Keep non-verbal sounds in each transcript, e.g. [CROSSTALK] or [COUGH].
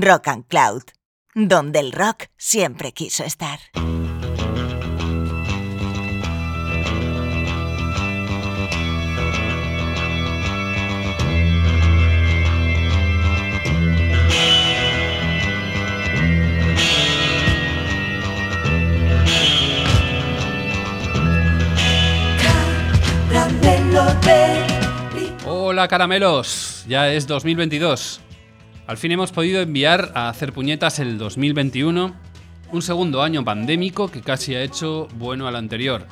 Rock and Cloud, donde el rock siempre quiso estar. Hola caramelos, ya es 2022. Al fin hemos podido enviar a hacer puñetas el 2021, un segundo año pandémico que casi ha hecho bueno al anterior,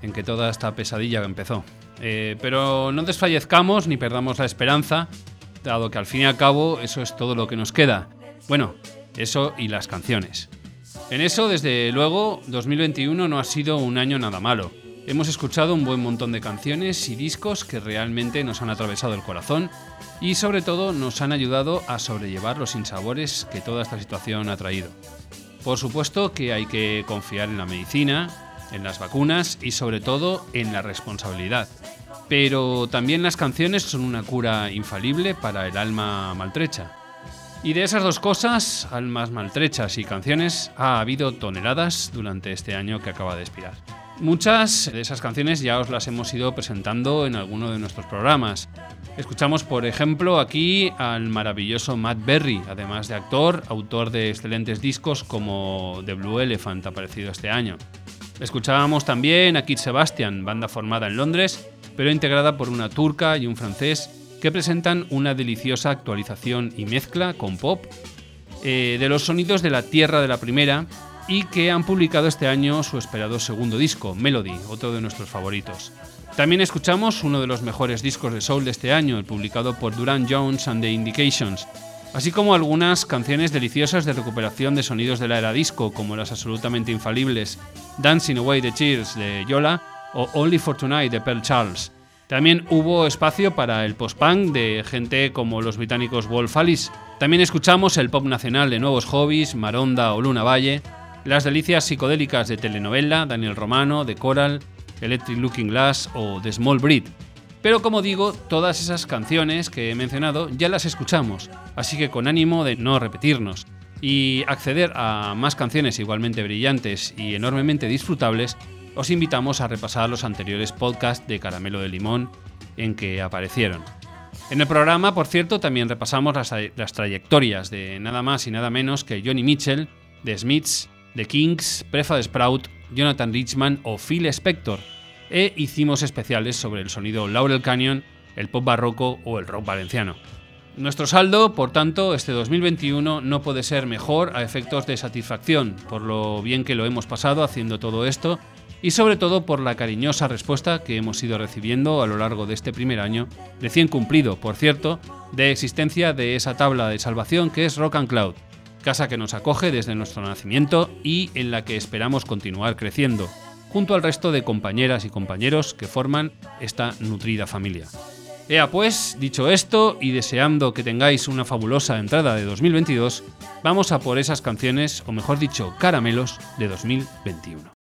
en que toda esta pesadilla empezó. Eh, pero no desfallezcamos ni perdamos la esperanza, dado que al fin y al cabo eso es todo lo que nos queda. Bueno, eso y las canciones. En eso, desde luego, 2021 no ha sido un año nada malo. Hemos escuchado un buen montón de canciones y discos que realmente nos han atravesado el corazón y sobre todo nos han ayudado a sobrellevar los sinsabores que toda esta situación ha traído. Por supuesto que hay que confiar en la medicina, en las vacunas y sobre todo en la responsabilidad. Pero también las canciones son una cura infalible para el alma maltrecha. Y de esas dos cosas, almas maltrechas y canciones, ha habido toneladas durante este año que acaba de expirar. Muchas de esas canciones ya os las hemos ido presentando en alguno de nuestros programas. Escuchamos, por ejemplo, aquí al maravilloso Matt Berry, además de actor, autor de excelentes discos como The Blue Elephant, aparecido este año. Escuchábamos también a Kid Sebastian, banda formada en Londres, pero integrada por una turca y un francés, que presentan una deliciosa actualización y mezcla con pop eh, de los sonidos de la tierra de la primera y que han publicado este año su esperado segundo disco, Melody, otro de nuestros favoritos. También escuchamos uno de los mejores discos de soul de este año, el publicado por Duran Jones and the Indications, así como algunas canciones deliciosas de recuperación de sonidos de la era disco, como las absolutamente infalibles Dancing Away the Cheers de Yola o Only for Tonight de Pearl Charles. También hubo espacio para el post-punk de gente como los británicos Wolf Alice. También escuchamos el pop nacional de Nuevos Hobbies, Maronda o Luna Valle, las delicias psicodélicas de telenovela, Daniel Romano, de Coral, Electric Looking Glass o The Small Breed. Pero como digo, todas esas canciones que he mencionado ya las escuchamos, así que con ánimo de no repetirnos y acceder a más canciones igualmente brillantes y enormemente disfrutables, os invitamos a repasar los anteriores podcasts de Caramelo de Limón en que aparecieron. En el programa, por cierto, también repasamos las, las trayectorias de nada más y nada menos que Johnny Mitchell, The Smiths, The Kings, Prefa Sprout, Jonathan Richman o Phil Spector, e hicimos especiales sobre el sonido Laurel Canyon, el pop barroco o el rock valenciano. Nuestro saldo, por tanto, este 2021 no puede ser mejor a efectos de satisfacción por lo bien que lo hemos pasado haciendo todo esto y sobre todo por la cariñosa respuesta que hemos ido recibiendo a lo largo de este primer año, recién cumplido, por cierto, de existencia de esa tabla de salvación que es Rock and Cloud, casa que nos acoge desde nuestro nacimiento y en la que esperamos continuar creciendo, junto al resto de compañeras y compañeros que forman esta nutrida familia. Ea pues, dicho esto y deseando que tengáis una fabulosa entrada de 2022, vamos a por esas canciones, o mejor dicho, caramelos de 2021.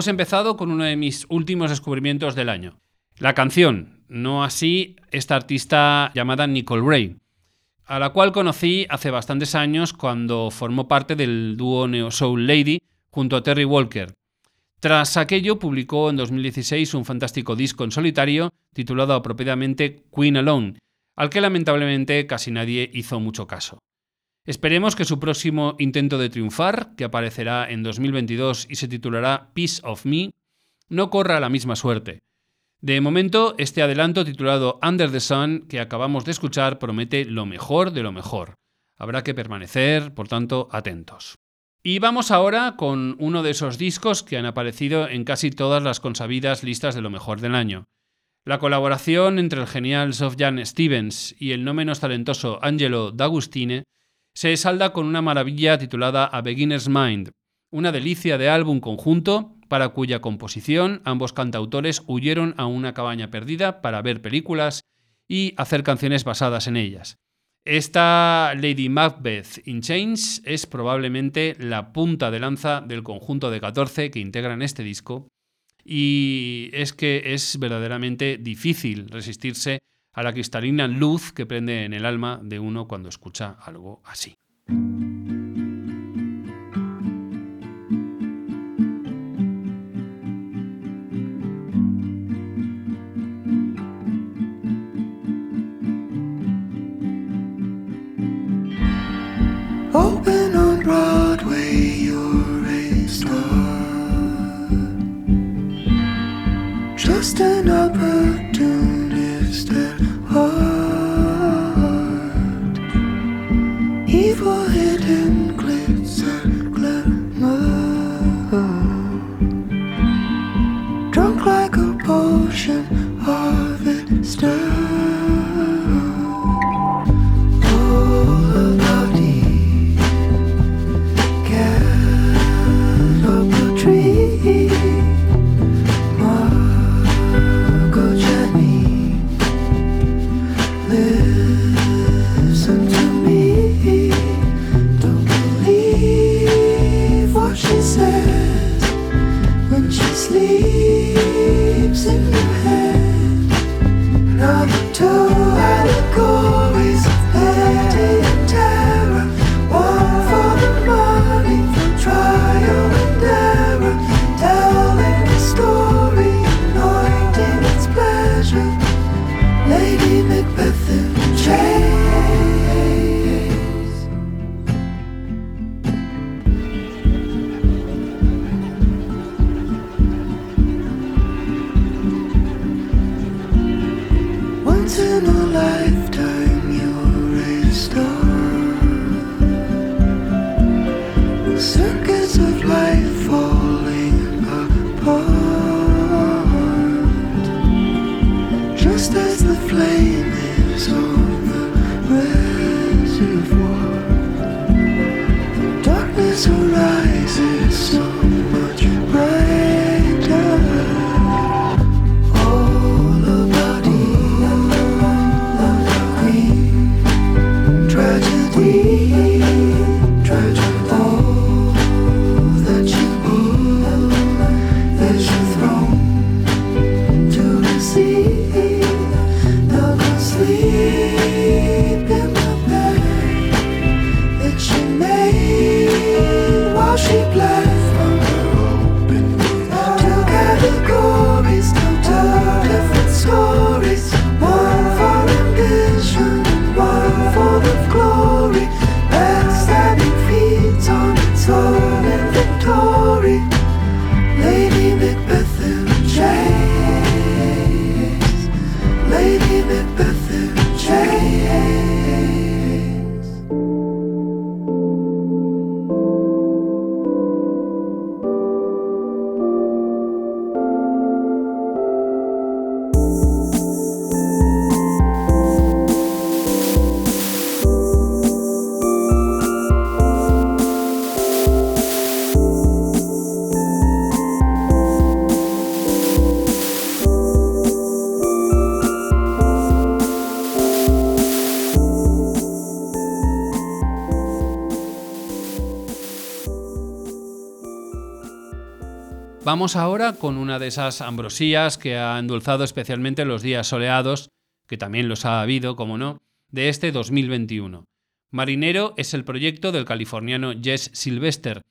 Hemos empezado con uno de mis últimos descubrimientos del año. La canción, no así esta artista llamada Nicole Ray, a la cual conocí hace bastantes años cuando formó parte del dúo Neo Soul Lady junto a Terry Walker. Tras aquello publicó en 2016 un fantástico disco en solitario titulado apropiadamente Queen Alone, al que lamentablemente casi nadie hizo mucho caso. Esperemos que su próximo intento de triunfar, que aparecerá en 2022 y se titulará Peace of Me, no corra la misma suerte. De momento, este adelanto titulado Under the Sun que acabamos de escuchar promete lo mejor de lo mejor. Habrá que permanecer, por tanto, atentos. Y vamos ahora con uno de esos discos que han aparecido en casi todas las consabidas listas de lo mejor del año. La colaboración entre el genial Sofjan Stevens y el no menos talentoso Angelo D'Agustine se salda con una maravilla titulada A Beginner's Mind, una delicia de álbum conjunto para cuya composición ambos cantautores huyeron a una cabaña perdida para ver películas y hacer canciones basadas en ellas. Esta Lady Macbeth in Chains es probablemente la punta de lanza del conjunto de 14 que integran este disco y es que es verdaderamente difícil resistirse a la cristalina luz que prende en el alma de uno cuando escucha algo así. Just an stars. Vamos ahora con una de esas ambrosías que ha endulzado especialmente los días soleados, que también los ha habido, como no, de este 2021. Marinero es el proyecto del californiano Jess Sylvester,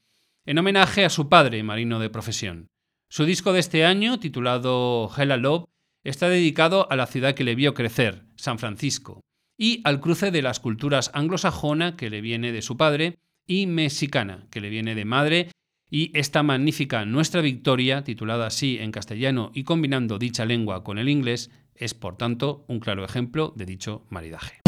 en homenaje a su padre, marino de profesión. Su disco de este año, titulado Hella Love, está dedicado a la ciudad que le vio crecer, San Francisco, y al cruce de las culturas anglosajona, que le viene de su padre, y mexicana, que le viene de madre y esta magnífica Nuestra Victoria, titulada así en castellano y combinando dicha lengua con el inglés, es por tanto un claro ejemplo de dicho maridaje.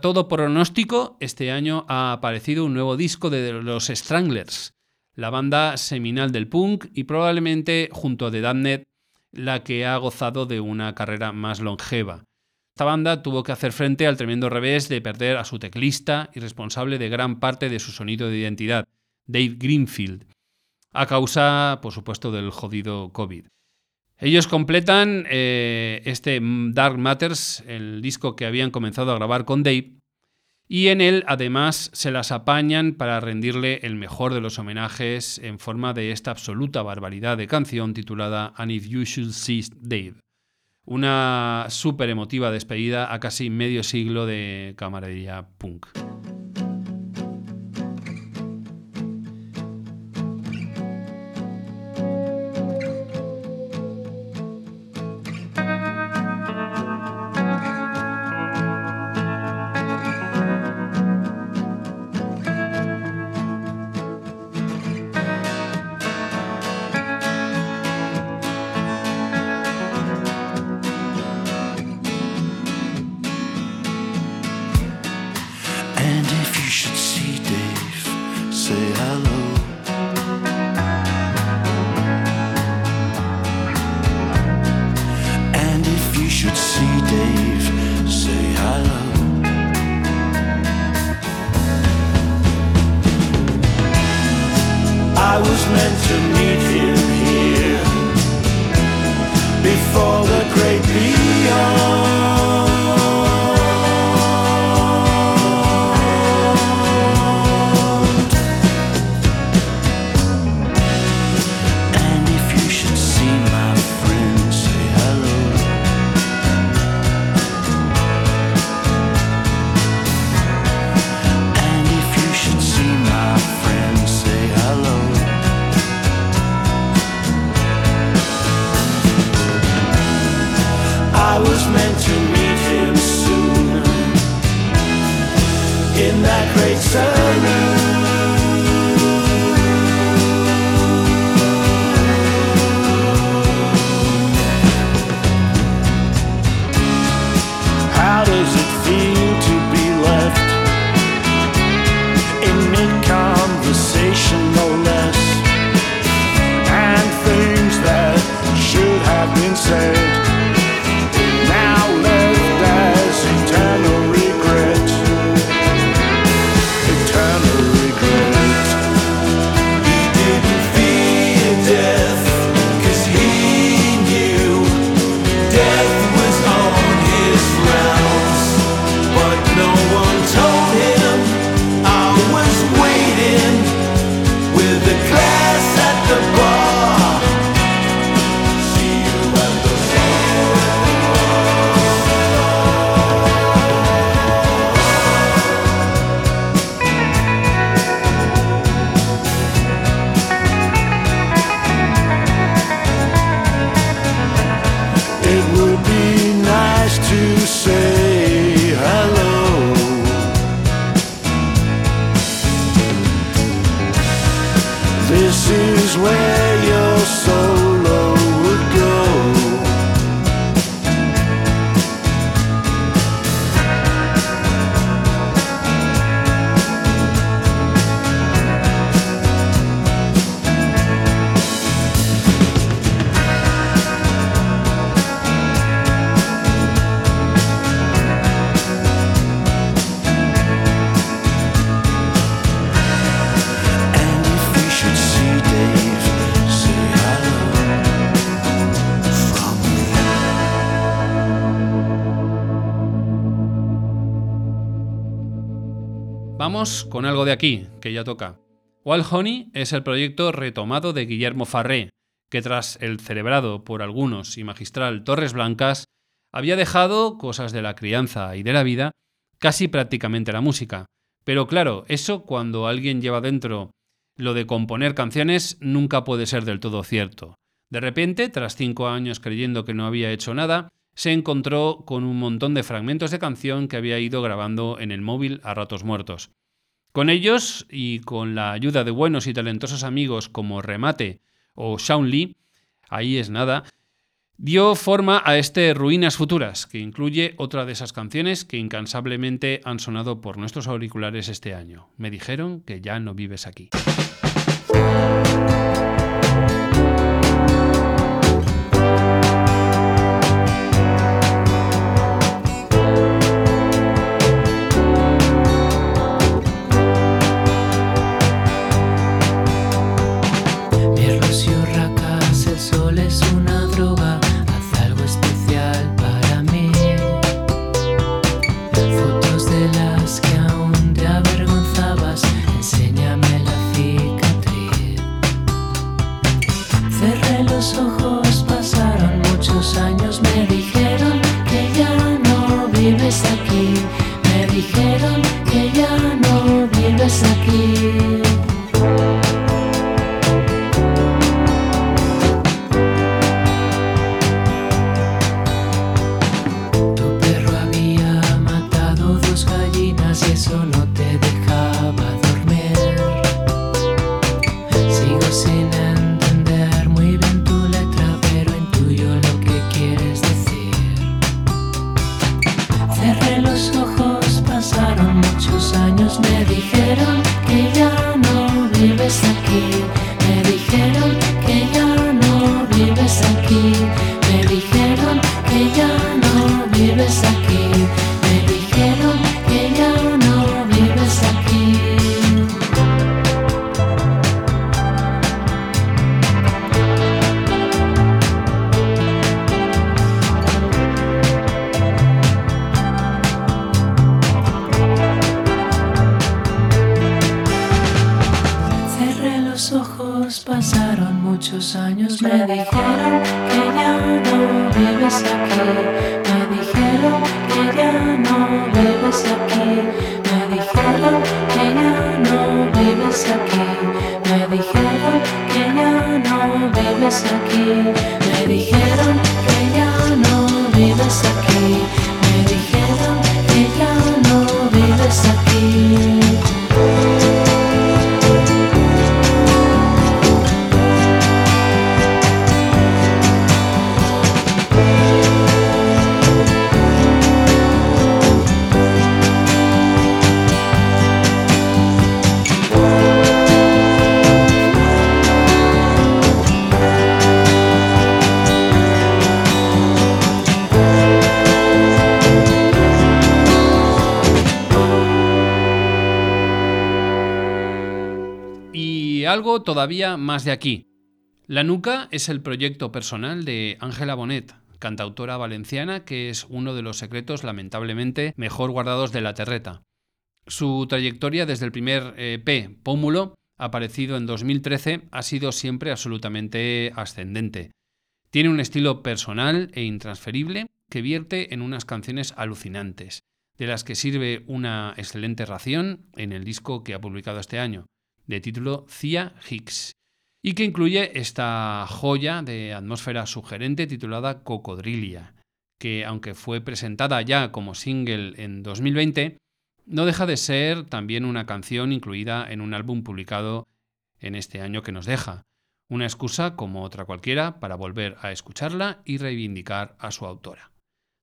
Todo pronóstico, este año ha aparecido un nuevo disco de los Stranglers, la banda seminal del punk y probablemente junto a The Damned la que ha gozado de una carrera más longeva. Esta banda tuvo que hacer frente al tremendo revés de perder a su teclista y responsable de gran parte de su sonido de identidad, Dave Greenfield, a causa, por supuesto, del jodido COVID. Ellos completan eh, este Dark Matters, el disco que habían comenzado a grabar con Dave, y en él además se las apañan para rendirle el mejor de los homenajes en forma de esta absoluta barbaridad de canción titulada And If You Should See Dave. Una súper emotiva despedida a casi medio siglo de camaradería punk. Aquí, que ya toca. Wild Honey es el proyecto retomado de Guillermo Farré, que tras el celebrado por algunos y magistral Torres Blancas, había dejado cosas de la crianza y de la vida, casi prácticamente la música. Pero claro, eso cuando alguien lleva dentro lo de componer canciones nunca puede ser del todo cierto. De repente, tras cinco años creyendo que no había hecho nada, se encontró con un montón de fragmentos de canción que había ido grabando en el móvil a ratos muertos. Con ellos, y con la ayuda de buenos y talentosos amigos como Remate o Shaun Lee, ahí es nada, dio forma a este Ruinas Futuras, que incluye otra de esas canciones que incansablemente han sonado por nuestros auriculares este año. Me dijeron que ya no vives aquí. Todavía más de aquí. La Nuca es el proyecto personal de Ángela Bonet, cantautora valenciana que es uno de los secretos lamentablemente mejor guardados de la terreta. Su trayectoria desde el primer EP, Pómulo, aparecido en 2013, ha sido siempre absolutamente ascendente. Tiene un estilo personal e intransferible que vierte en unas canciones alucinantes, de las que sirve una excelente ración en el disco que ha publicado este año, de título Cia Hicks, y que incluye esta joya de atmósfera sugerente titulada Cocodrilia, que aunque fue presentada ya como single en 2020, no deja de ser también una canción incluida en un álbum publicado en este año que nos deja. Una excusa, como otra cualquiera, para volver a escucharla y reivindicar a su autora.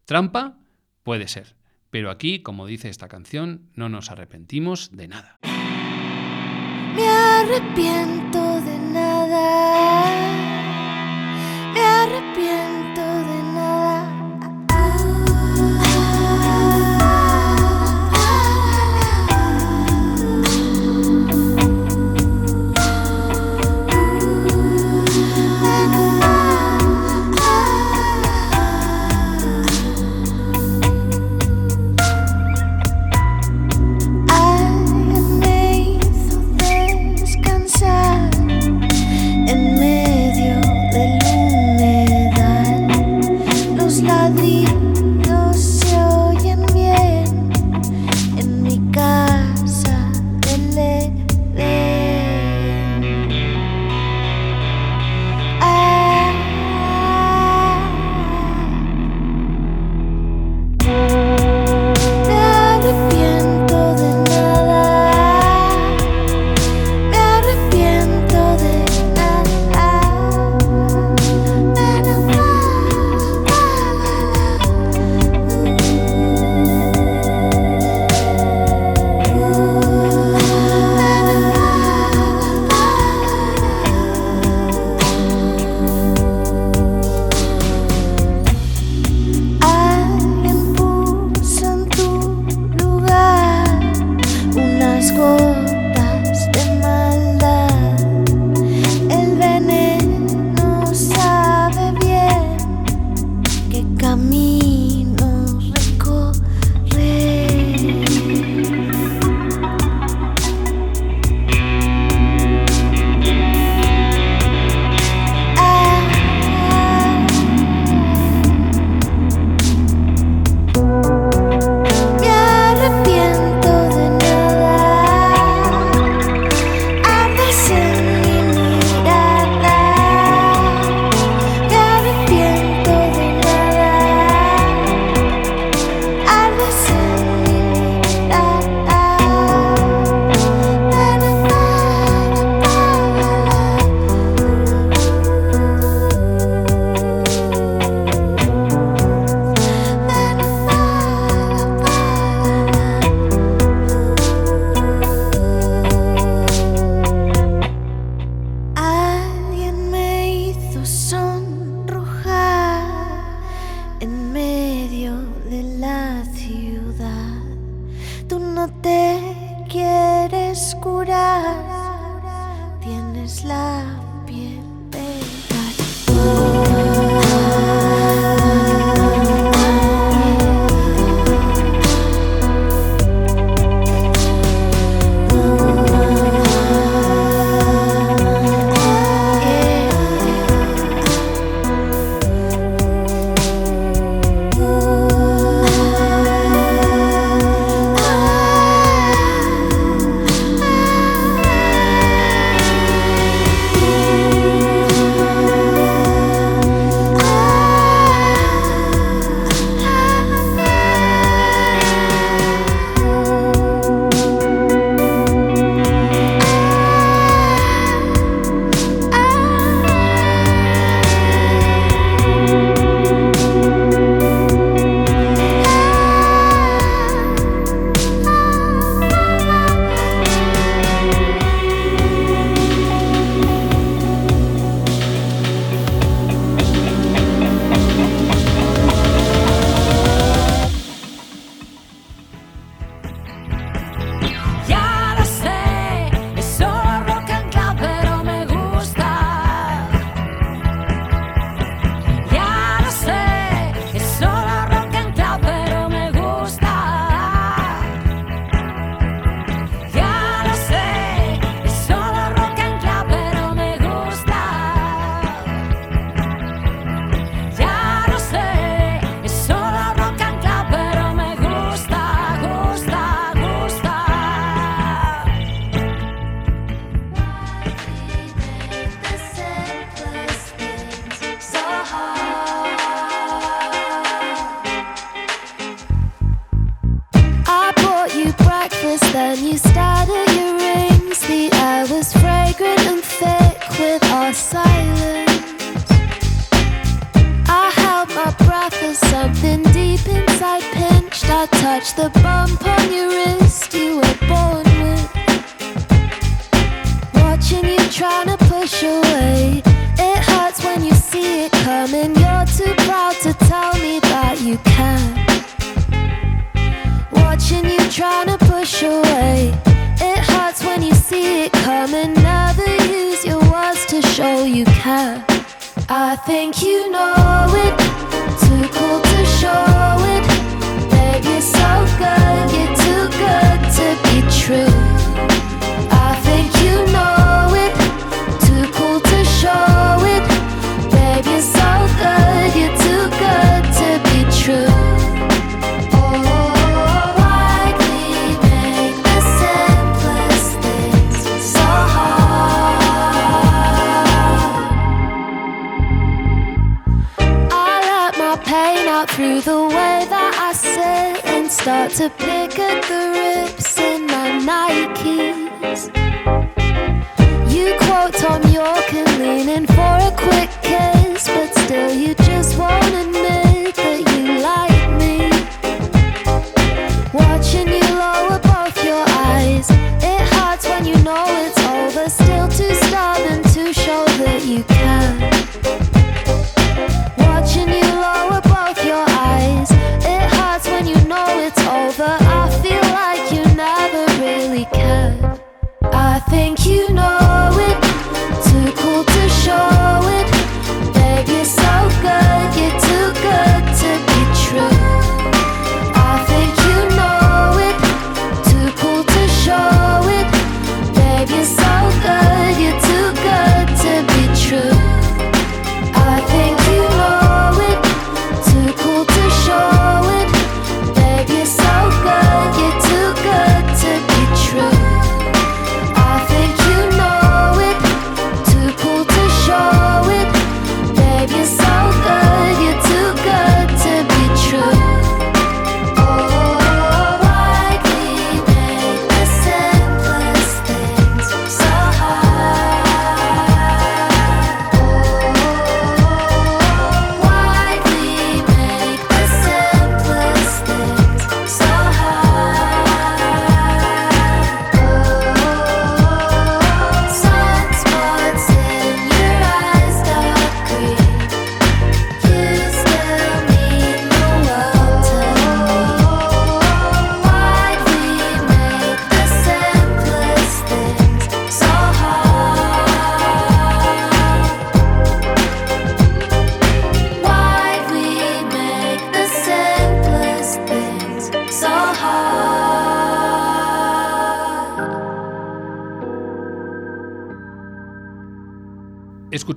Trampa puede ser, pero aquí, como dice esta canción, no nos arrepentimos de nada. Me arrepiento de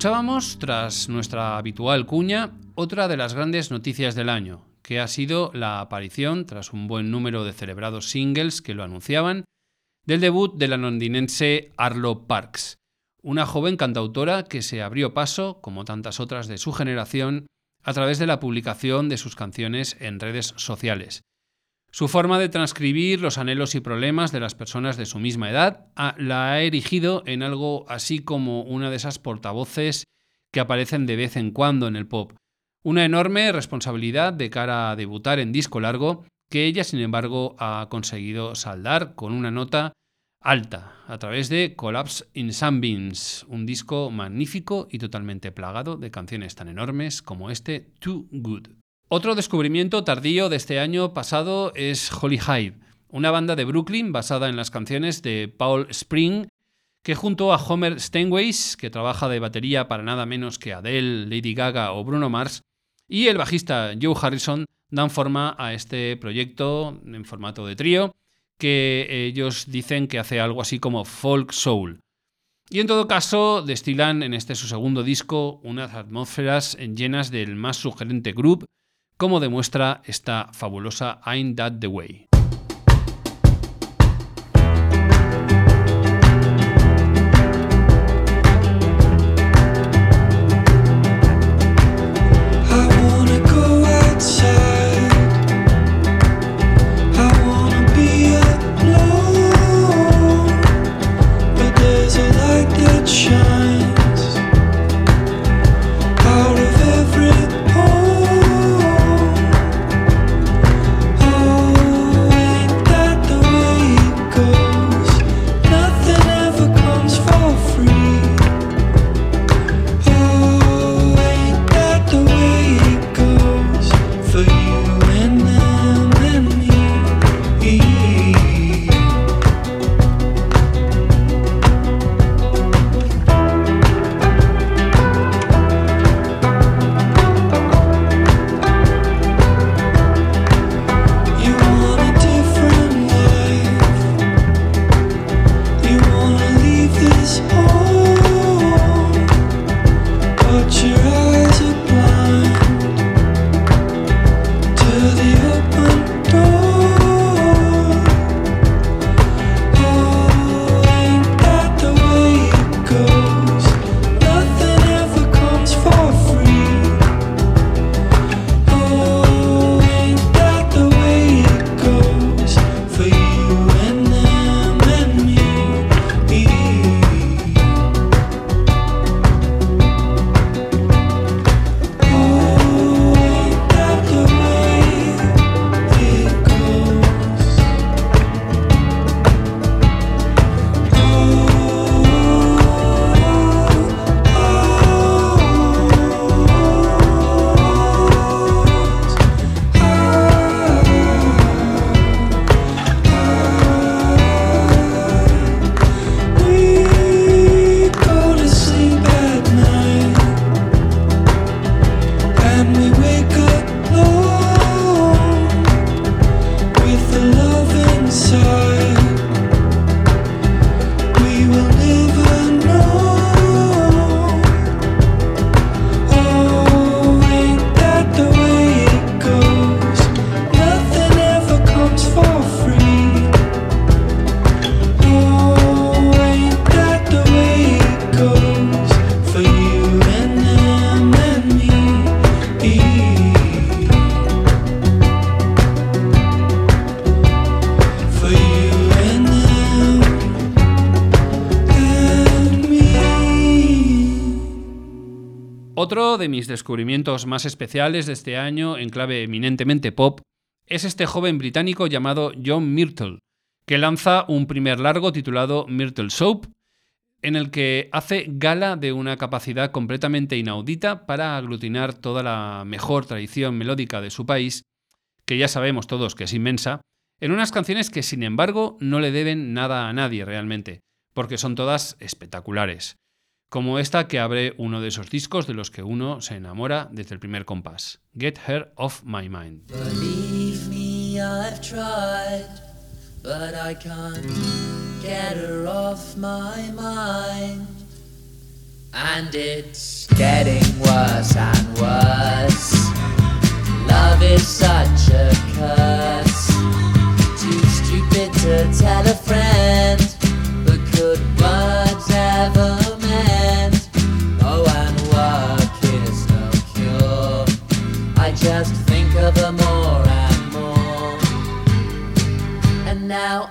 Escuchábamos, tras nuestra habitual cuña, otra de las grandes noticias del año, que ha sido la aparición, tras un buen número de celebrados singles que lo anunciaban, del debut de la londinense Arlo Parks, una joven cantautora que se abrió paso, como tantas otras de su generación, a través de la publicación de sus canciones en redes sociales. Su forma de transcribir los anhelos y problemas de las personas de su misma edad ah, la ha erigido en algo así como una de esas portavoces que aparecen de vez en cuando en el pop. Una enorme responsabilidad de cara a debutar en disco largo que ella, sin embargo, ha conseguido saldar con una nota alta a través de Collapse in Sunbeams, un disco magnífico y totalmente plagado de canciones tan enormes como este Too Good. Otro descubrimiento tardío de este año pasado es Holy Hive, una banda de Brooklyn basada en las canciones de Paul Spring, que junto a Homer Steinways, que trabaja de batería para nada menos que Adele, Lady Gaga o Bruno Mars, y el bajista Joe Harrison dan forma a este proyecto en formato de trío, que ellos dicen que hace algo así como folk soul. Y en todo caso, destilan en este su segundo disco unas atmósferas llenas del más sugerente group como demuestra esta fabulosa Ain't That the Way. Descubrimientos más especiales de este año en clave eminentemente pop es este joven británico llamado John Myrtle, que lanza un primer largo titulado Myrtle Soap, en el que hace gala de una capacidad completamente inaudita para aglutinar toda la mejor tradición melódica de su país, que ya sabemos todos que es inmensa, en unas canciones que sin embargo no le deben nada a nadie realmente, porque son todas espectaculares, como esta que abre uno de esos discos de los que uno se enamora desde el primer compás, Get Her Off My Mind. Believe me, I've tried, but I can't get her off my mind. And it's getting worse and worse. Love is such a curse. Too stupid to tell a friend, but could words ever just think of her more and more. And now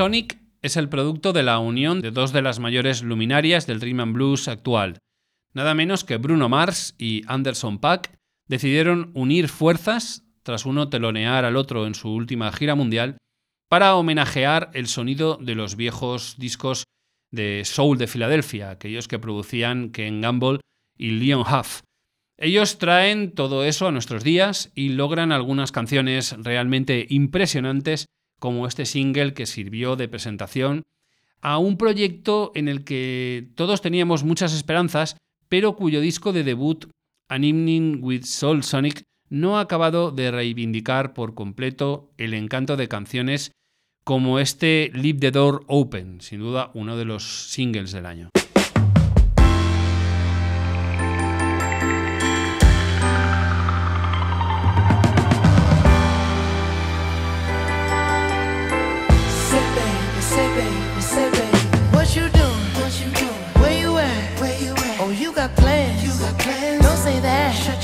Sonic es el producto de la unión de dos de las mayores luminarias del rhythm and blues actual. Nada menos que Bruno Mars y Anderson Paak decidieron unir fuerzas, tras uno telonear al otro en su última gira mundial, para homenajear el sonido de los viejos discos de Soul de Filadelfia, aquellos que producían Ken Gamble y Leon Huff. Ellos traen todo eso a nuestros días y logran algunas canciones realmente impresionantes como este single que sirvió de presentación a un proyecto en el que todos teníamos muchas esperanzas, pero cuyo disco de debut, An Evening with Soul Sonic, no ha acabado de reivindicar por completo el encanto de canciones como este Leave the Door Open, sin duda uno de los singles del año.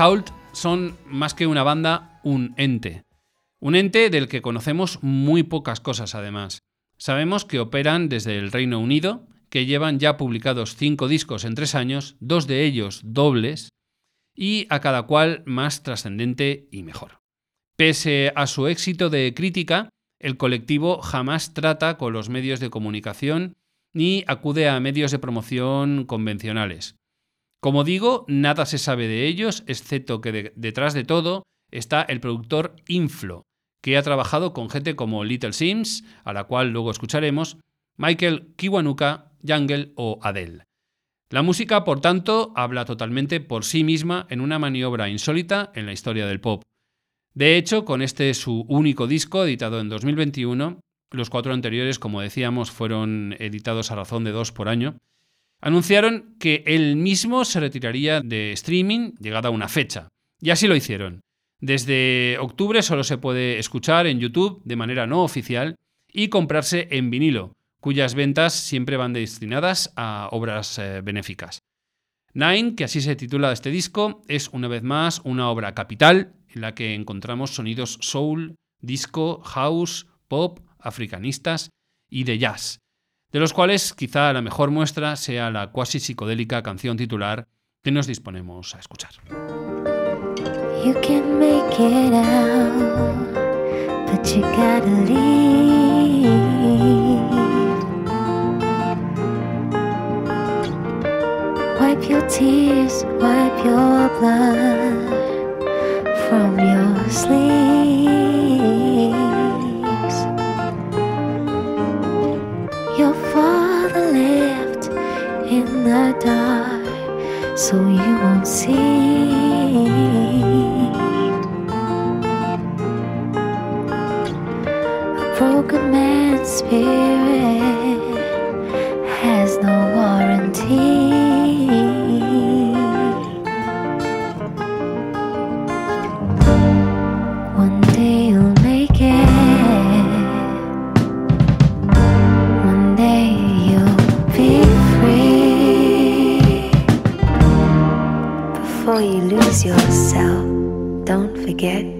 Sault son más que una banda, un ente. Un ente del que conocemos muy pocas cosas además. Sabemos que operan desde el Reino Unido, que llevan ya publicados cinco discos en tres años, dos de ellos dobles, y a cada cual más trascendente y mejor. Pese a su éxito de crítica, el colectivo jamás trata con los medios de comunicación ni acude a medios de promoción convencionales. Como digo, nada se sabe de ellos, excepto que de- detrás de todo está el productor Inflo, que ha trabajado con gente como Little Sims, a la cual luego escucharemos, Michael Kiwanuka, Jungle o Adele. La música, por tanto, habla totalmente por sí misma en una maniobra insólita en la historia del pop. De hecho, con este su único disco, editado en 2021, los cuatro anteriores, como decíamos, fueron editados a razón de dos por año, anunciaron que él mismo se retiraría de streaming llegada una fecha. Y así lo hicieron. Desde octubre solo se puede escuchar en YouTube de manera no oficial y comprarse en vinilo, cuyas ventas siempre van destinadas a obras eh, benéficas. Nine, que así se titula este disco, es una vez más una obra capital en la que encontramos sonidos soul, disco, house, pop, africanistas y de jazz, de los cuales quizá la mejor muestra sea la cuasi psicodélica canción titular que nos disponemos a escuchar. Wipe your tears, wipe your blood from your sleeves. In the dark, so you won't see. A broken man's spirit forget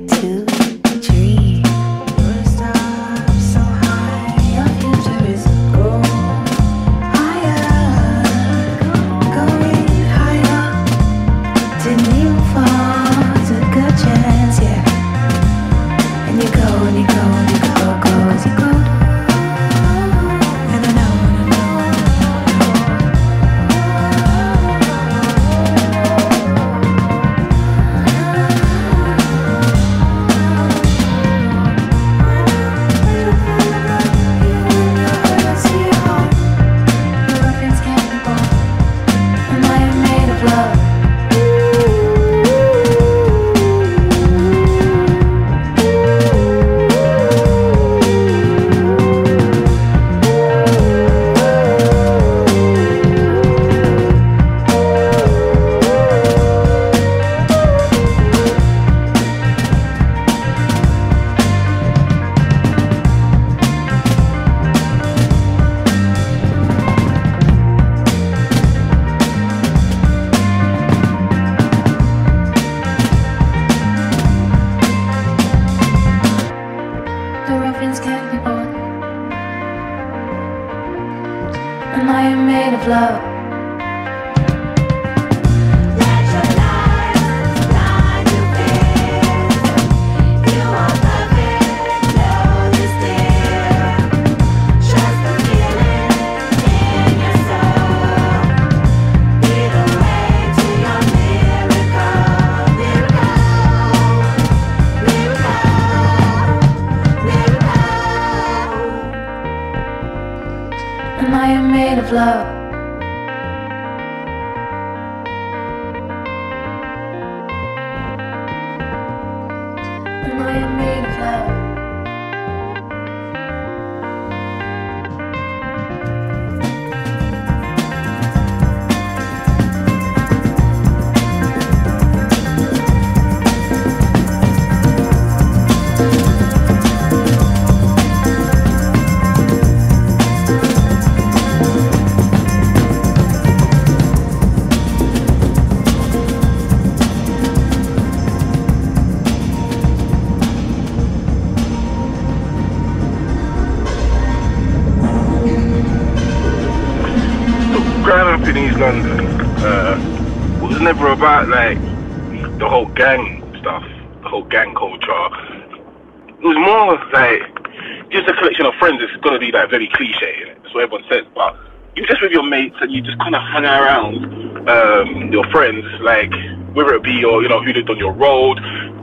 you just kind of hang around um, your friends, like whether it be your, you know, who lived on your road,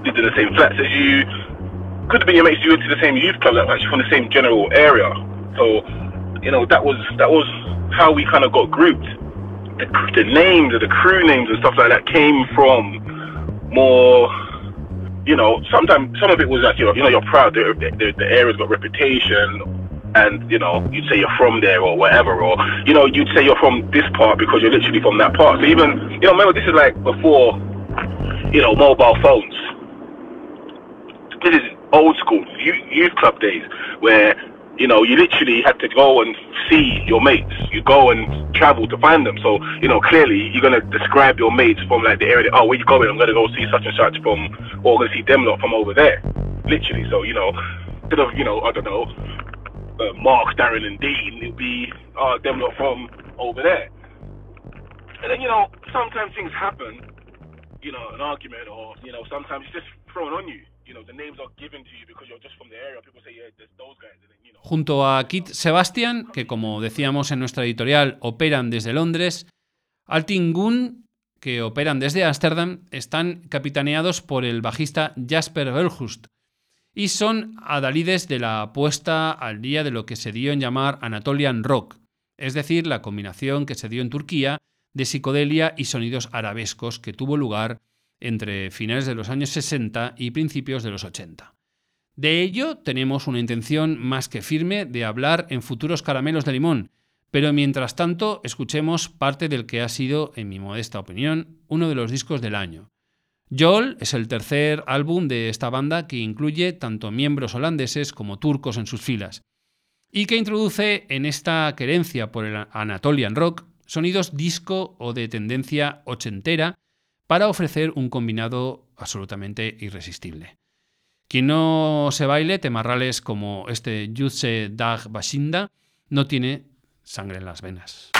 lived in the same flats as you. Could have been your mates who went to the same youth club, like actually from the same general area. So, you know, that was that was how we kind of got grouped. The, the names, the crew names and stuff like that came from more, you know, sometimes some of it was like, you know, you know you're proud, the, the, the area's got reputation and, you know, you'd say you're from there or whatever, or, you know, you'd say you're from this part because you're literally from that part. So even, you know, remember this is like before, you know, mobile phones. This is old school youth, club days where you know you literally had to go and see your mates you go and travel to find them so you know clearly you're going to describe your mates from like the area that, oh where you going i'm going to go see such and such from or going to see them lot from over there literally so you know instead of you know i don't know uh, mark darren and dean it'd be uh them lot from over there. And then you know sometimes things happen you know an argument or you know sometimes it's just thrown on you. Junto a Kit Sebastian, que como decíamos en nuestra editorial, operan desde Londres, Altingun, que operan desde Ámsterdam, están capitaneados por el bajista Jasper Belhust y son adalides de la puesta al día de lo que se dio en llamar Anatolian Rock, es decir, la combinación que se dio en Turquía de psicodelia y sonidos arabescos que tuvo lugar entre finales de los años 60 y principios de los 80. De ello tenemos una intención más que firme de hablar en futuros caramelos de limón, pero mientras tanto escuchemos parte del que ha sido, en mi modesta opinión, uno de los discos del año. Yol es el tercer álbum de esta banda que incluye tanto miembros holandeses como turcos en sus filas y que introduce en esta querencia por el Anatolian rock sonidos disco o de tendencia ochentera para ofrecer un combinado absolutamente irresistible. Quien no se baile temarrales como este Yutse Dag Bashinda no tiene sangre en las venas.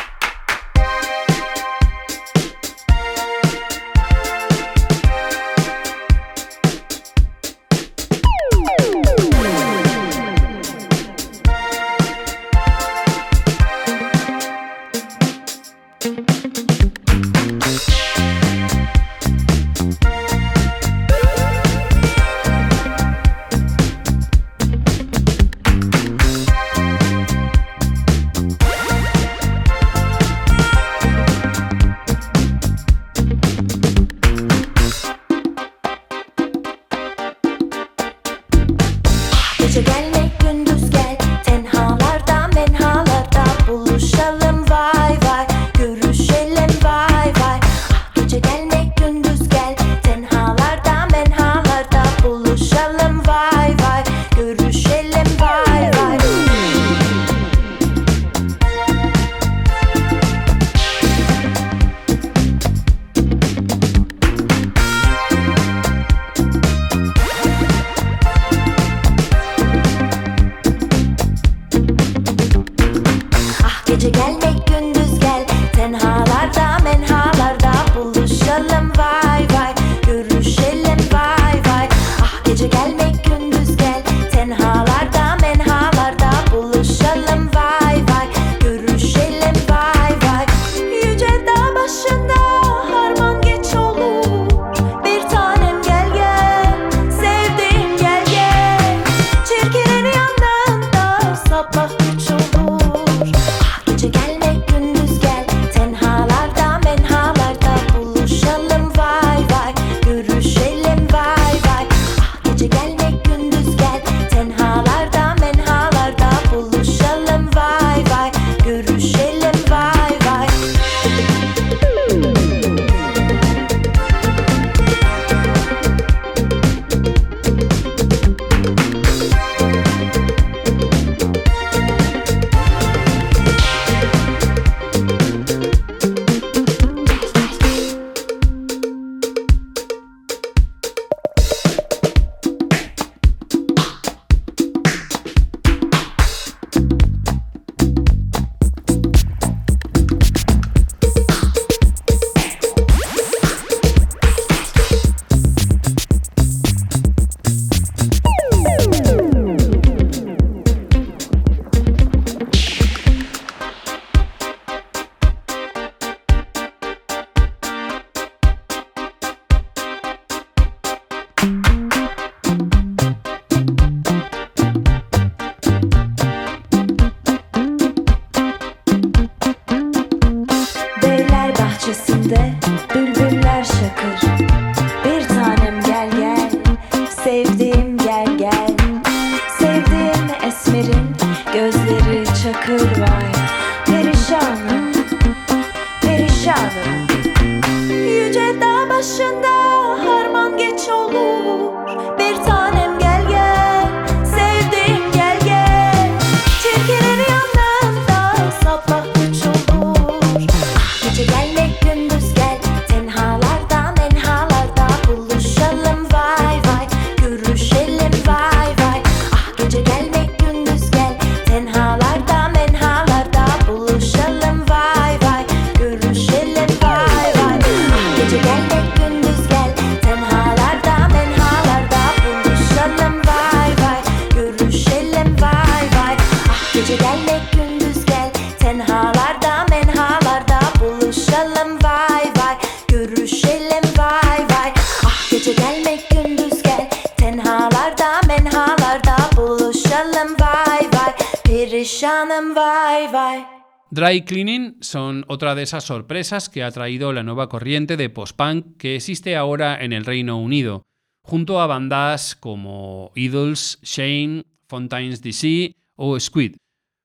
cleaning son otra de esas sorpresas que ha traído la nueva corriente de post-punk que existe ahora en el Reino Unido, junto a bandas como Idols, Shane, Fontaine's DC o Squid.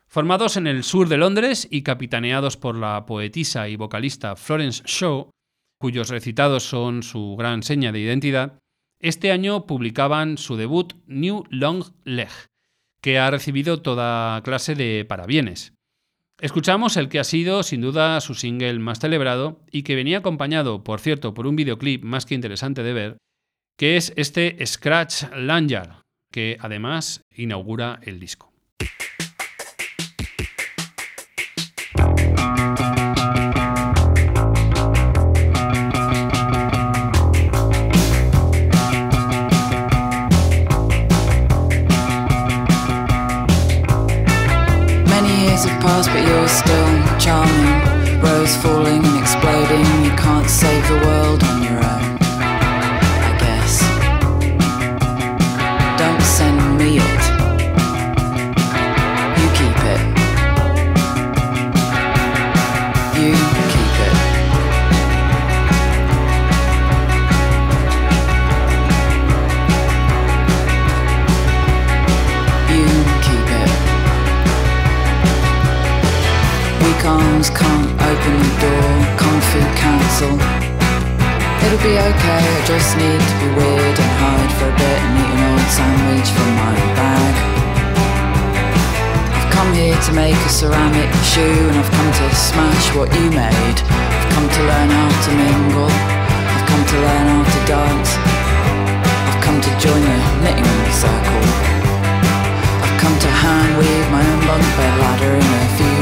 Formados en el sur de Londres y capitaneados por la poetisa y vocalista Florence Shaw, cuyos recitados son su gran seña de identidad, este año publicaban su debut New Long Leg, que ha recibido toda clase de parabienes. Escuchamos el que ha sido sin duda su single más celebrado y que venía acompañado, por cierto, por un videoclip más que interesante de ver, que es este Scratch Lanyard, que además inaugura el disco. Passed, but you're still charming. Rose falling and exploding. You can't save the world It'll be okay, I just need to be weird and hide for a bit and eat an old sandwich from my bag. I've come here to make a ceramic shoe and I've come to smash what you made. I've come to learn how to mingle, I've come to learn how to dance. I've come to join the knitting circle. I've come to hand weave my own bunk bed ladder in a few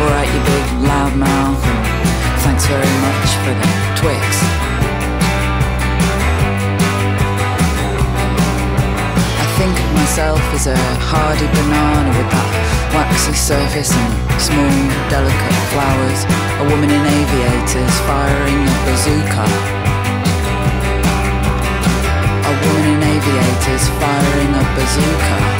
Alright, you big loud mouth, thanks very much for the Twix. I think of myself as a hardy banana with that waxy surface and small, delicate flowers. A woman in aviators firing a bazooka. A woman in aviators firing a bazooka.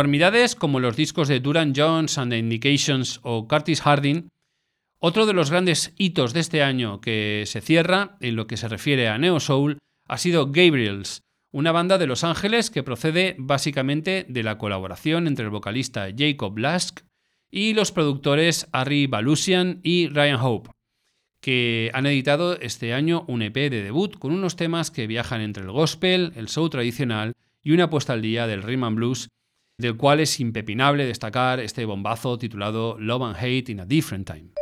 enormidades como los discos de Duran Jones and the Indications o Curtis Harding, otro de los grandes hitos de este año que se cierra en lo que se refiere a Neo Soul ha sido Gabriels, una banda de Los Ángeles que procede básicamente de la colaboración entre el vocalista Jacob Lask y los productores Harry Balusian y Ryan Hope, que han editado este año un EP de debut con unos temas que viajan entre el gospel, el soul tradicional y una puesta al día del rhythm blues, del cual es impepinable destacar este bombazo titulado Love and Hate in a Different Time.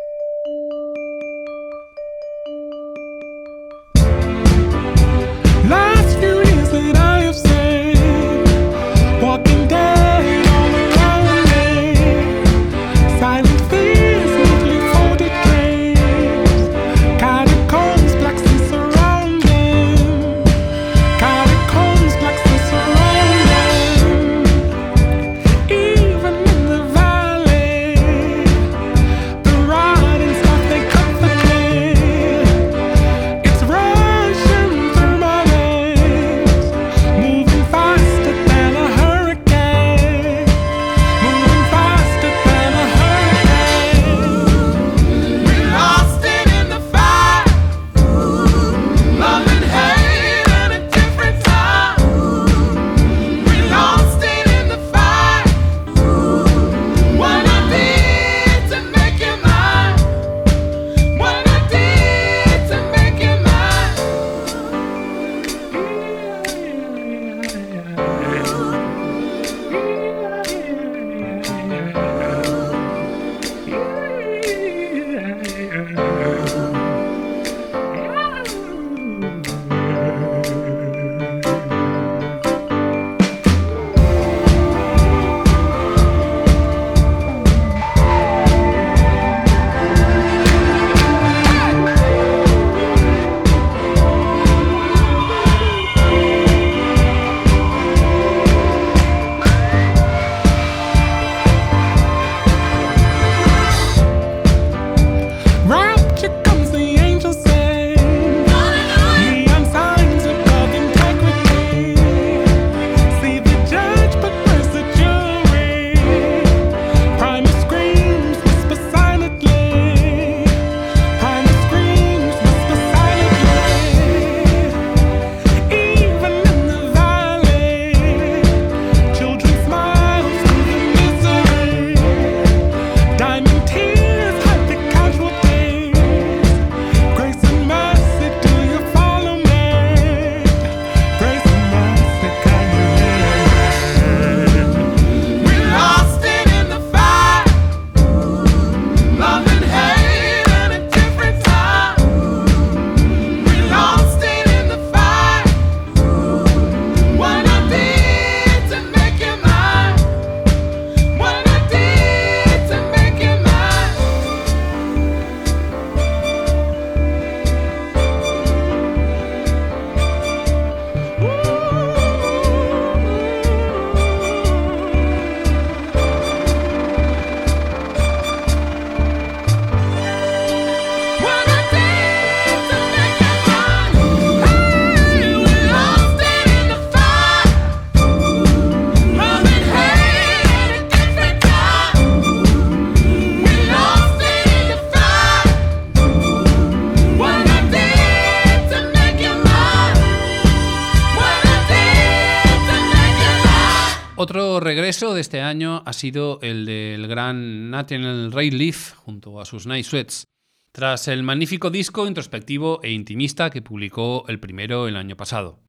Este año ha sido el del gran Nathaniel Rateliff junto a sus Night Sweats. Tras el magnífico disco introspectivo e intimista que publicó el primero el año pasado.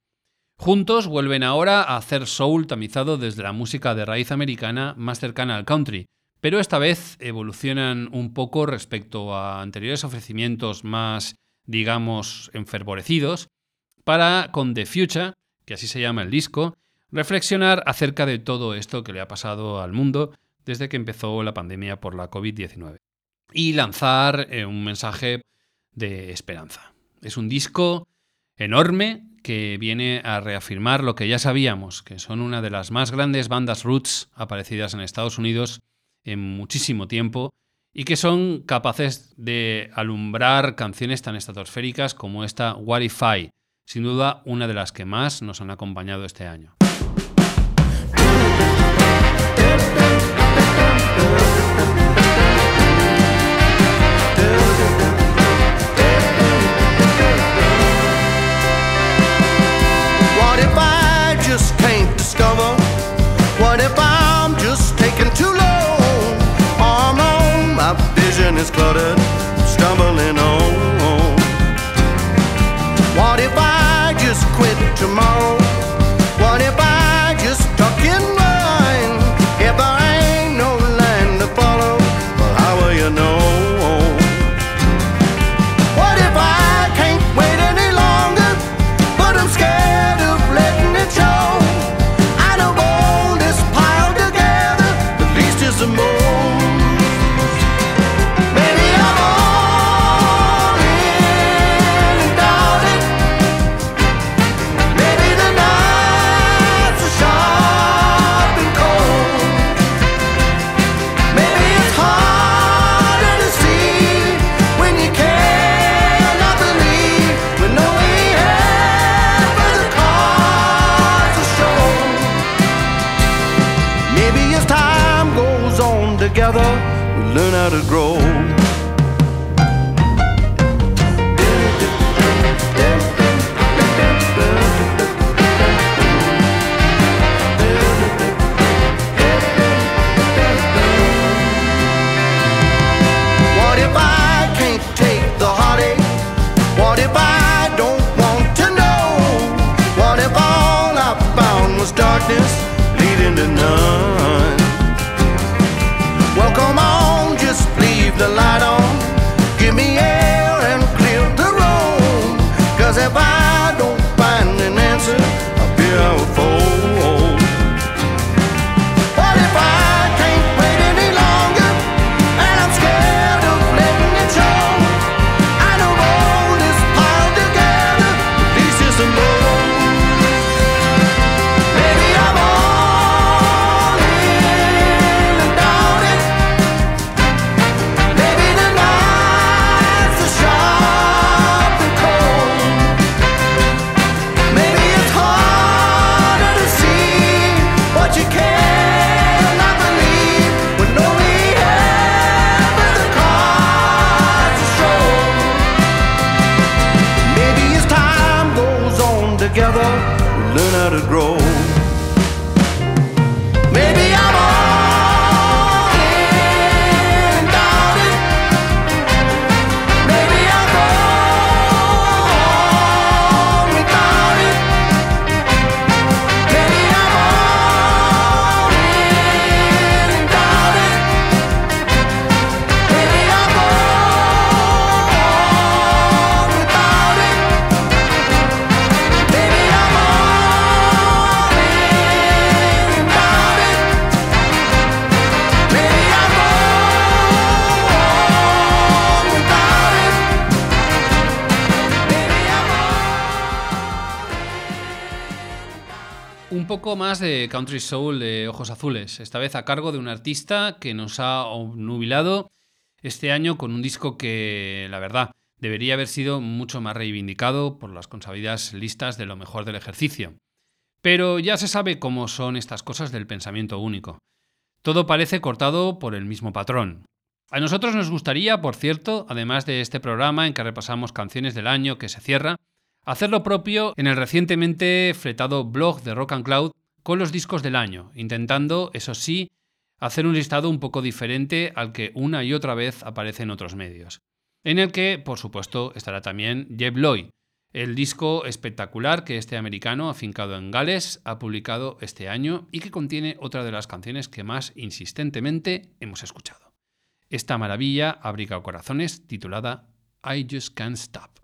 Juntos vuelven ahora a hacer soul tamizado desde la música de raíz americana más cercana al country, pero esta vez evolucionan un poco respecto a anteriores ofrecimientos más, digamos, enfervorecidos, para con The Future, que así se llama el disco, reflexionar acerca de todo esto que le ha pasado al mundo desde que empezó la pandemia por la COVID-19 y lanzar eh, un mensaje de esperanza. Es un disco enorme que viene a reafirmar lo que ya sabíamos, que son una de las más grandes bandas roots aparecidas en Estados Unidos en muchísimo tiempo y que son capaces de alumbrar canciones tan estratosféricas como esta What If I, sin duda una de las que más nos han acompañado este año. What poco más de country soul de ojos azules, esta vez a cargo de un artista que nos ha nubilado este año con un disco que, la verdad, debería haber sido mucho más reivindicado por las consabidas listas de lo mejor del ejercicio. Pero ya se sabe cómo son estas cosas del pensamiento único. Todo parece cortado por el mismo patrón. A nosotros nos gustaría, por cierto, además de este programa en que repasamos canciones del año que se cierra, hacer lo propio en el recientemente fletado blog de Rock and Cloud con los discos del año, intentando, eso sí, hacer un listado un poco diferente al que una y otra vez aparece en otros medios. En el que, por supuesto, estará también Jeb Lloyd, el disco espectacular que este americano, afincado en Gales, ha publicado este año y que contiene otra de las canciones que más insistentemente hemos escuchado. Esta maravilla abriga corazones titulada I Just Can't Stop.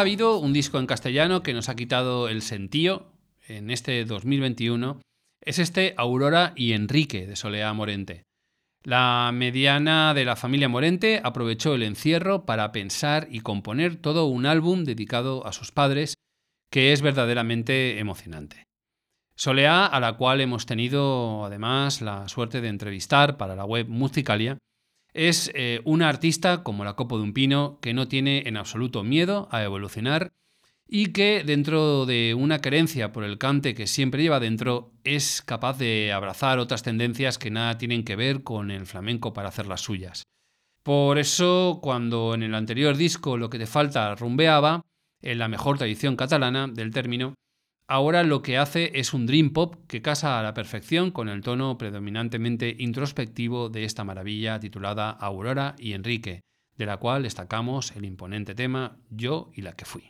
Ha habido un disco en castellano que nos ha quitado el sentío en este 2021, es este Aurora y Enrique de Soleá Morente. La mediana de la familia Morente aprovechó el encierro para pensar y componer todo un álbum dedicado a sus padres que es verdaderamente emocionante. Soleá, a la cual hemos tenido además la suerte de entrevistar para la web Musicalia, es eh, una artista como la copo de un pino que no tiene en absoluto miedo a evolucionar y que dentro de una querencia por el cante que siempre lleva dentro es capaz de abrazar otras tendencias que nada tienen que ver con el flamenco para hacer las suyas. Por eso, cuando en el anterior disco lo que te falta rumbeaba, en la mejor tradición catalana del término, ahora lo que hace es un dream pop que casa a la perfección con el tono predominantemente introspectivo de esta maravilla titulada Aurora y Enrique, de la cual destacamos el imponente tema Yo y la que fui.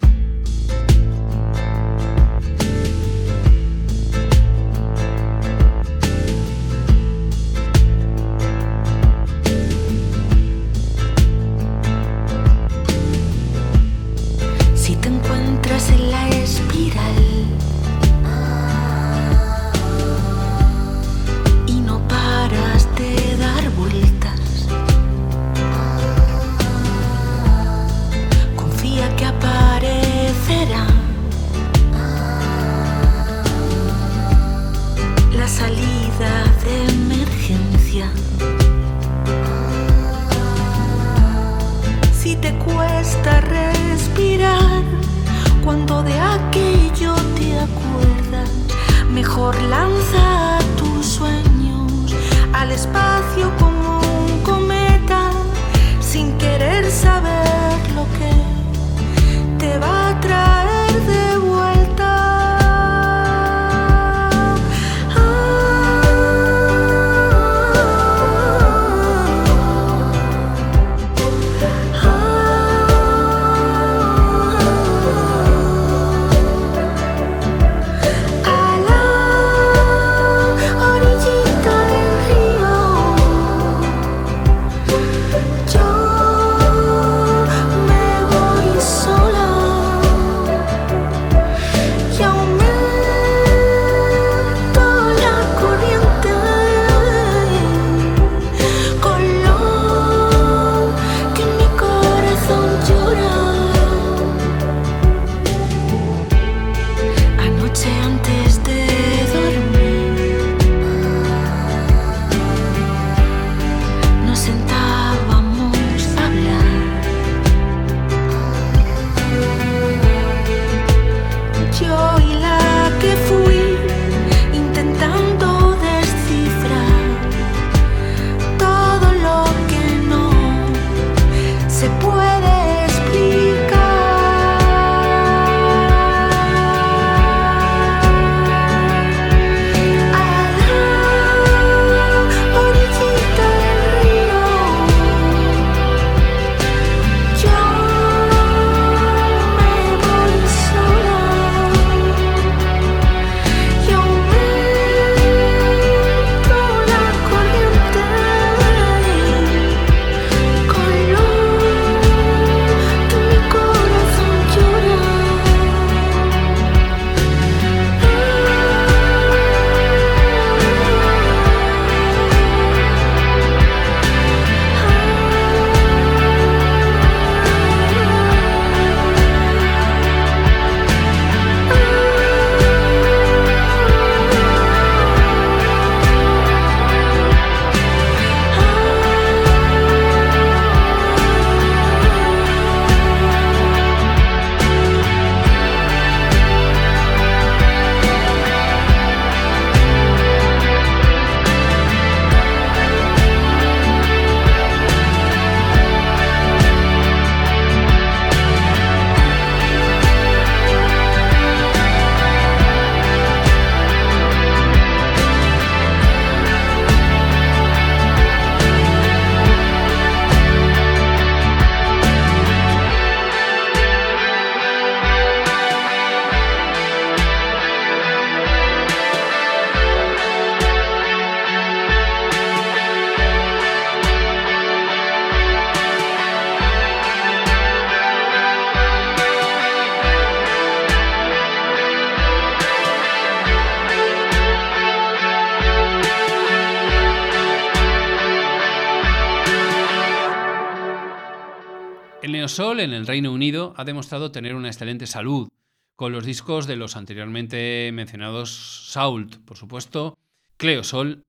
En el Reino Unido ha demostrado tener una excelente salud, con los discos de los anteriormente mencionados Sault, por supuesto, Cleosol,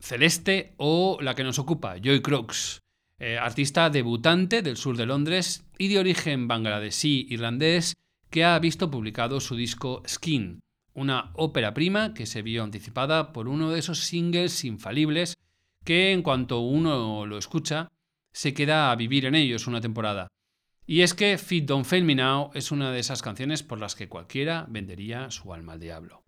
Celeste o la que nos ocupa, Joy Crooks, eh, artista debutante del sur de Londres y de origen bangladesí irlandés que ha visto publicado su disco Skin, una ópera prima que se vio anticipada por uno de esos singles infalibles que en cuanto uno lo escucha se queda a vivir en ellos una temporada. Y es que Fit Don't Fail Me Now es una de esas canciones por las que cualquiera vendería su alma al diablo.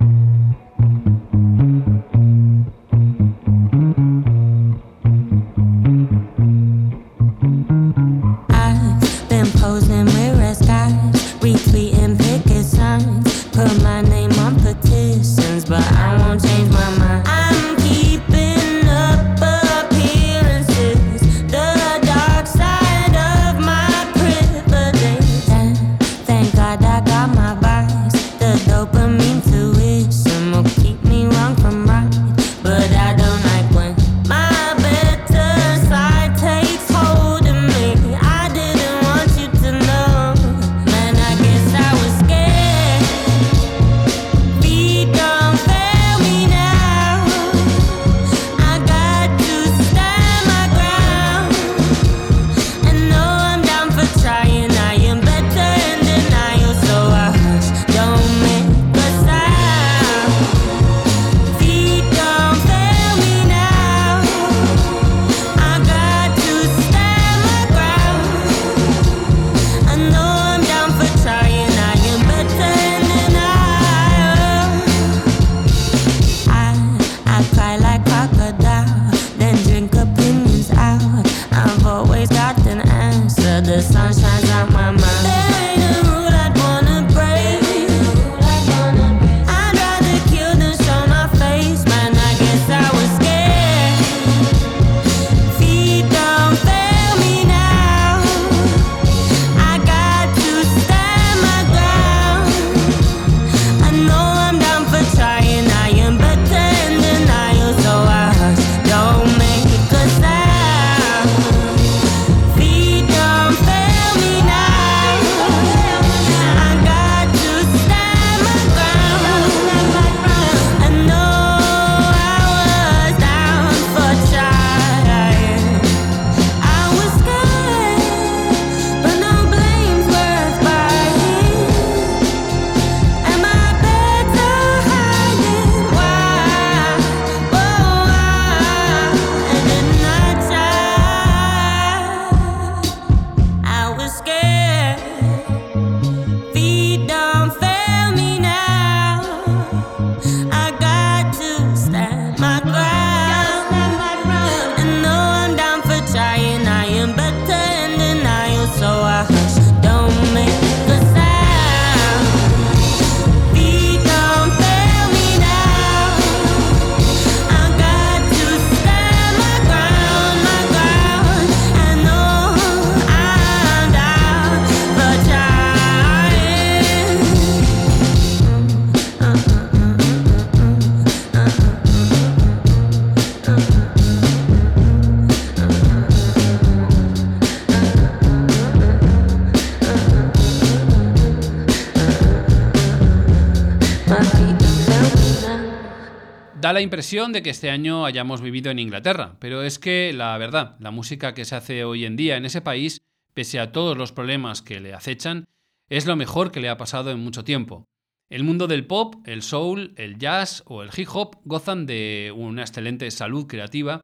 Impresión de que este año hayamos vivido en Inglaterra, pero es que la verdad, la música que se hace hoy en día en ese país, pese a todos los problemas que le acechan, es lo mejor que le ha pasado en mucho tiempo. El mundo del pop, el soul, el jazz o el hip hop gozan de una excelente salud creativa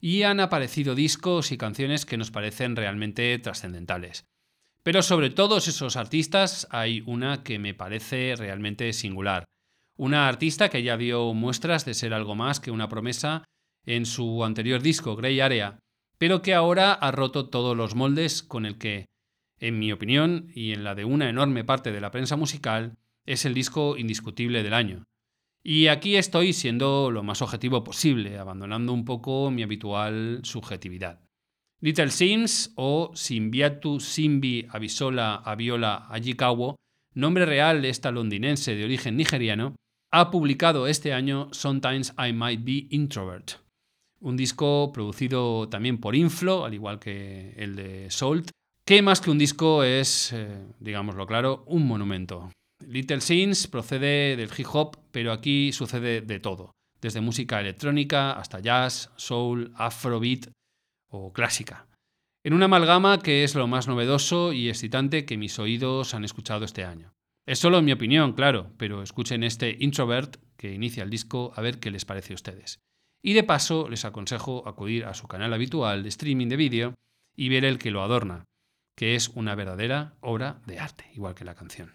y han aparecido discos y canciones que nos parecen realmente trascendentales. Pero sobre todos esos artistas hay una que me parece realmente singular. Una artista que ya dio muestras de ser algo más que una promesa en su anterior disco, Grey Area, pero que ahora ha roto todos los moldes con el que, en mi opinión y en la de una enorme parte de la prensa musical, es el disco indiscutible del año. Y aquí estoy siendo lo más objetivo posible, abandonando un poco mi habitual subjetividad. Little Sims o Simbiatu Simbi Abisola Aviola Ajikawo, nombre real de esta londinense de origen nigeriano, ha publicado este año Sometimes I Might Be Introvert, un disco producido también por Inflo, al igual que el de Salt, que más que un disco es, eh, digámoslo claro, un monumento. Little Sins procede del hip hop, pero aquí sucede de todo, desde música electrónica hasta jazz, soul, afrobeat o clásica. En una amalgama que es lo más novedoso y excitante que mis oídos han escuchado este año. Es solo mi opinión, claro, pero escuchen este Introvert que inicia el disco a ver qué les parece a ustedes. Y de paso les aconsejo acudir a su canal habitual de streaming de vídeo y ver el que lo adorna, que es una verdadera obra de arte, igual que la canción.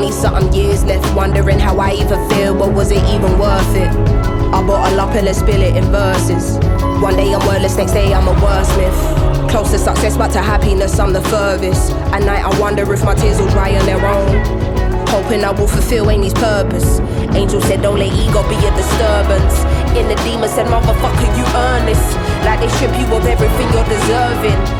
20 something years left wondering how I even feel, but was it even worth it? I bottle up and let's spill it in verses. One day I'm wordless, next day I'm a wordsmith. Close to success, but to happiness I'm the furthest. At night I wonder if my tears will dry on their own. Hoping I will fulfill Amy's purpose. Angel said, Don't let ego be a disturbance. In the demon said, Motherfucker, you earn this. Like they strip you of everything you're deserving.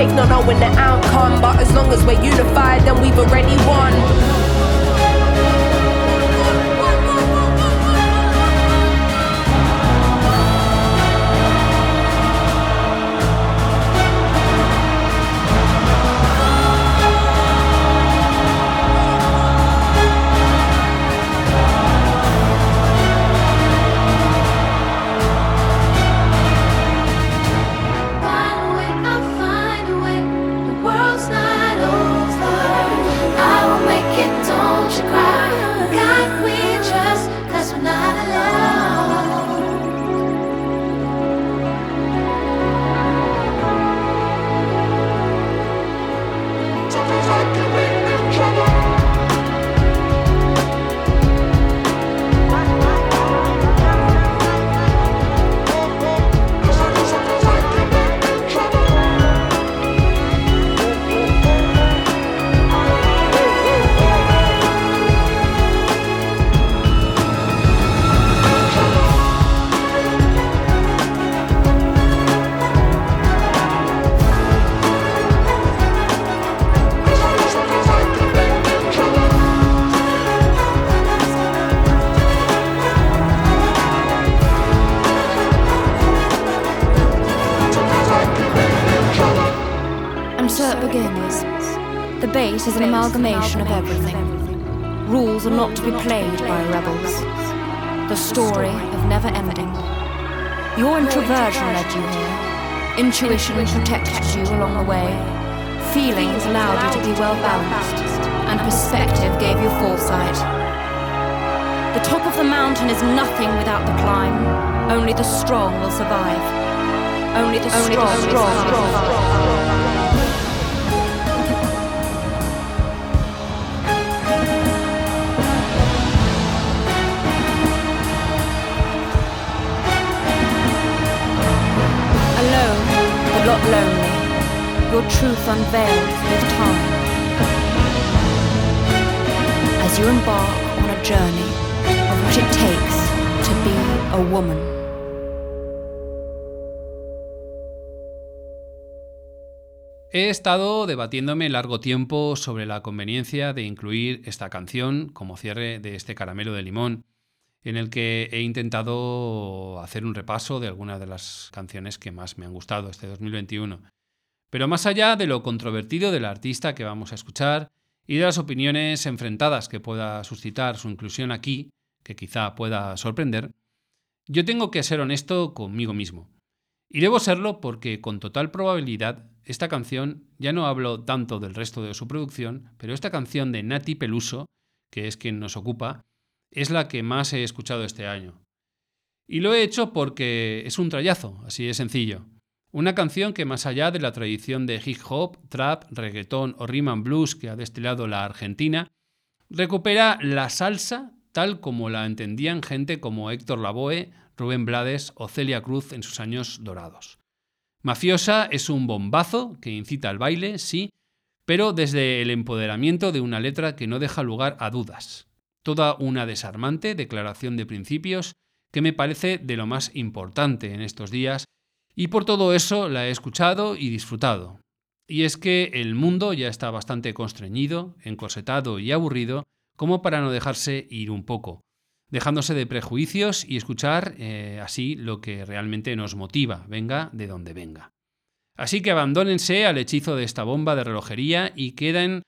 faith not knowing the outcome. But as long as we're unified, then we've already won. Intuition protected you along the way. Feelings allowed you to be well balanced. And perspective gave you foresight. The top of the mountain is nothing without the climb. Only the strong will survive. Only the strong, will survive. He estado debatiéndome largo tiempo sobre la conveniencia de incluir esta canción como cierre de este caramelo de limón, en el que he intentado hacer un repaso de algunas de las canciones que más me han gustado este 2021. Pero más allá de lo controvertido del artista que vamos a escuchar y de las opiniones enfrentadas que pueda suscitar su inclusión aquí, que quizá pueda sorprender, yo tengo que ser honesto conmigo mismo. Y debo serlo porque con total probabilidad esta canción, ya no hablo tanto del resto de su producción, pero esta canción de Nati Peluso, que es quien nos ocupa, es la que más he escuchado este año. Y lo he hecho porque es un trayazo, así de sencillo. Una canción que más allá de la tradición de hip hop, trap, reggaetón o rhythm and blues que ha destilado la Argentina, recupera la salsa tal como la entendían gente como Héctor Lavoe, Rubén Blades o Celia Cruz en sus años dorados. Mafiosa es un bombazo que incita al baile, sí, pero desde el empoderamiento de una letra que no deja lugar a dudas. Toda una desarmante declaración de principios que me parece de lo más importante en estos días y por todo eso la he escuchado y disfrutado. Y es que el mundo ya está bastante constreñido, encorsetado y aburrido como para no dejarse ir un poco, dejándose de prejuicios y escuchar eh, así lo que realmente nos motiva, venga de donde venga. Así que abandónense al hechizo de esta bomba de relojería y queden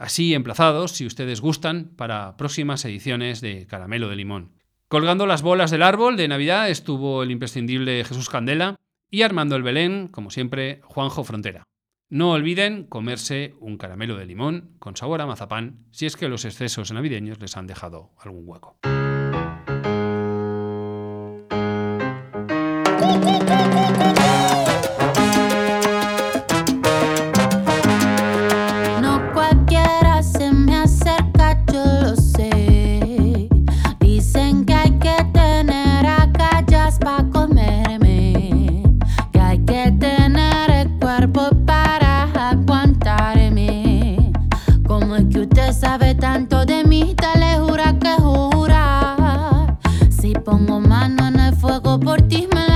así emplazados, si ustedes gustan, para próximas ediciones de Caramelo de Limón. Colgando las bolas del árbol de Navidad estuvo el imprescindible Jesús Candela y armando el Belén, como siempre, Juanjo Frontera. No olviden comerse un caramelo de limón con sabor a mazapán si es que los excesos navideños les han dejado algún hueco. [LAUGHS] por ti, me.